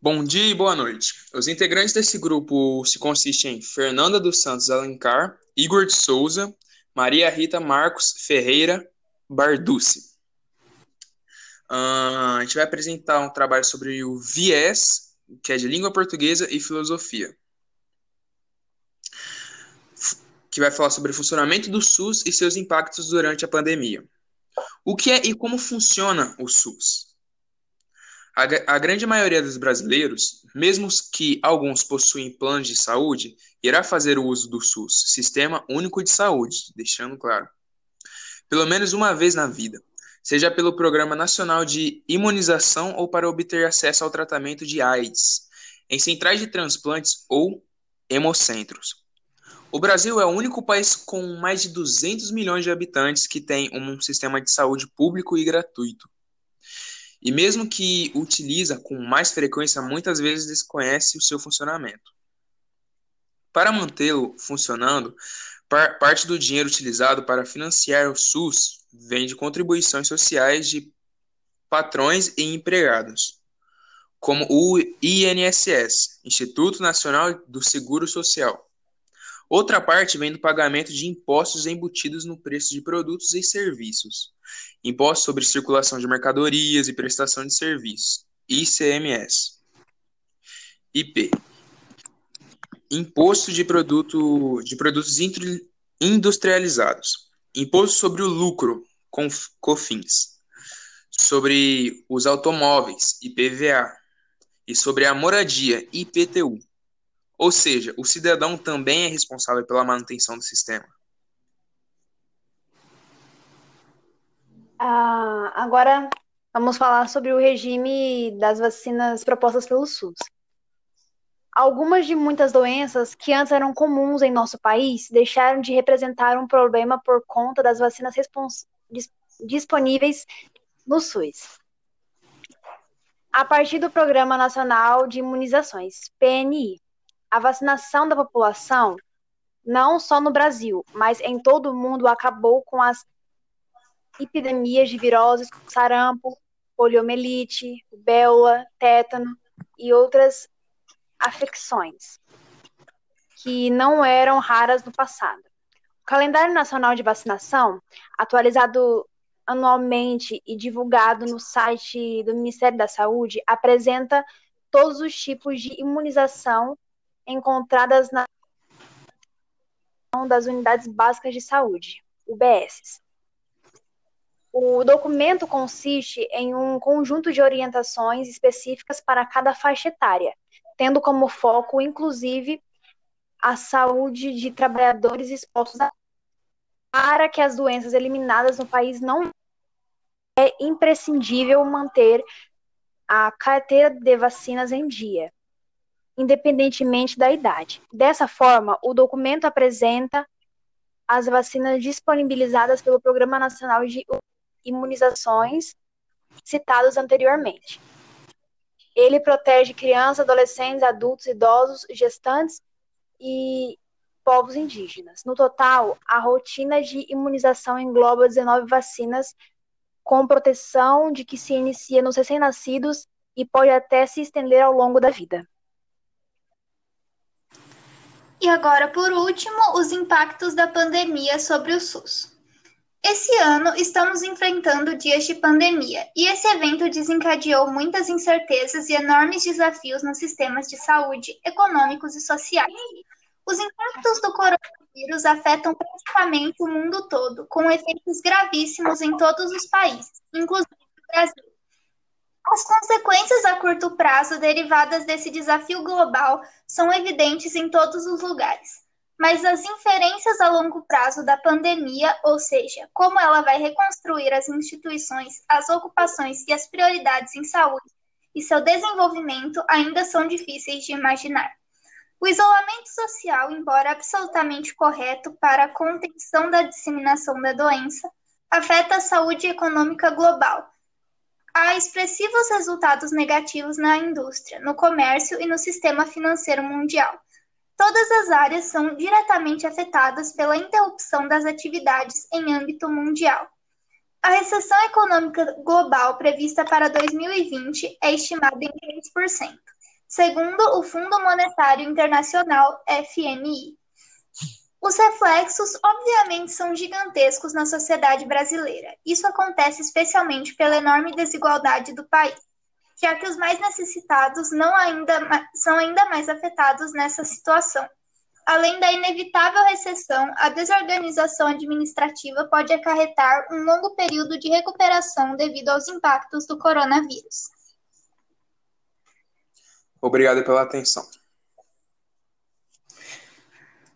Bom dia e boa noite. Os integrantes desse grupo se consistem em Fernanda dos Santos Alencar, Igor de Souza, Maria Rita Marcos Ferreira Barducci. Uh, a gente vai apresentar um trabalho sobre o viés, que é de língua portuguesa e filosofia. Que vai falar sobre o funcionamento do SUS e seus impactos durante a pandemia. O que é e como funciona o SUS? A, a grande maioria dos brasileiros, mesmo que alguns possuem planos de saúde, irá fazer o uso do SUS, Sistema Único de Saúde, deixando claro, pelo menos uma vez na vida, seja pelo Programa Nacional de Imunização ou para obter acesso ao tratamento de AIDS, em centrais de transplantes ou hemocentros. O Brasil é o único país com mais de 200 milhões de habitantes que tem um sistema de saúde público e gratuito. E mesmo que utiliza com mais frequência, muitas vezes desconhece o seu funcionamento. Para mantê-lo funcionando, par parte do dinheiro utilizado para financiar o SUS vem de contribuições sociais de patrões e empregados, como o INSS, Instituto Nacional do Seguro Social. Outra parte vem do pagamento de impostos embutidos no preço de produtos e serviços. Imposto sobre Circulação de Mercadorias e Prestação de Serviços, ICMS. IP. Imposto de, produto, de produtos industrializados. Imposto sobre o lucro, COFINS. Sobre os automóveis, IPVA. E sobre a moradia, IPTU. Ou seja, o cidadão também é responsável pela manutenção do sistema. Ah, agora vamos falar sobre o regime das vacinas propostas pelo SUS. Algumas de muitas doenças que antes eram comuns em nosso país deixaram de representar um problema por conta das vacinas disponíveis no SUS. A partir do Programa Nacional de Imunizações, PNI, a vacinação da população, não só no Brasil, mas em todo o mundo, acabou com as epidemias de viroses como sarampo, poliomielite, rubéola, tétano e outras afecções que não eram raras no passado. O calendário nacional de vacinação, atualizado anualmente e divulgado no site do Ministério da Saúde, apresenta todos os tipos de imunização encontradas na das unidades básicas de saúde, UBSs. O documento consiste em um conjunto de orientações específicas para cada faixa etária, tendo como foco, inclusive, a saúde de trabalhadores expostos a para que as doenças eliminadas no país não é imprescindível manter a carteira de vacinas em dia, independentemente da idade. Dessa forma, o documento apresenta as vacinas disponibilizadas pelo Programa Nacional de Imunizações citados anteriormente. Ele protege crianças, adolescentes, adultos, idosos, gestantes e povos indígenas. No total, a rotina de imunização engloba 19 vacinas com proteção de que se inicia nos recém-nascidos e pode até se estender ao longo da vida. E agora, por último, os impactos da pandemia sobre o SUS. Esse ano estamos enfrentando dias de pandemia e esse evento desencadeou muitas incertezas e enormes desafios nos sistemas de saúde, econômicos e sociais. Os impactos do coronavírus afetam praticamente o mundo todo, com efeitos gravíssimos em todos os países, inclusive o Brasil. As consequências a curto prazo derivadas desse desafio global são evidentes em todos os lugares. Mas as inferências a longo prazo da pandemia, ou seja, como ela vai reconstruir as instituições, as ocupações e as prioridades em saúde e seu desenvolvimento, ainda são difíceis de imaginar. O isolamento social, embora absolutamente correto para a contenção da disseminação da doença, afeta a saúde econômica global há expressivos resultados negativos na indústria, no comércio e no sistema financeiro mundial. Todas as áreas são diretamente afetadas pela interrupção das atividades em âmbito mundial. A recessão econômica global prevista para 2020 é estimada em 3%. segundo o Fundo Monetário Internacional, FMI. Os reflexos, obviamente, são gigantescos na sociedade brasileira. Isso acontece especialmente pela enorme desigualdade do país, já que os mais necessitados não ainda, são ainda mais afetados nessa situação. Além da inevitável recessão, a desorganização administrativa pode acarretar um longo período de recuperação devido aos impactos do coronavírus. Obrigado pela atenção.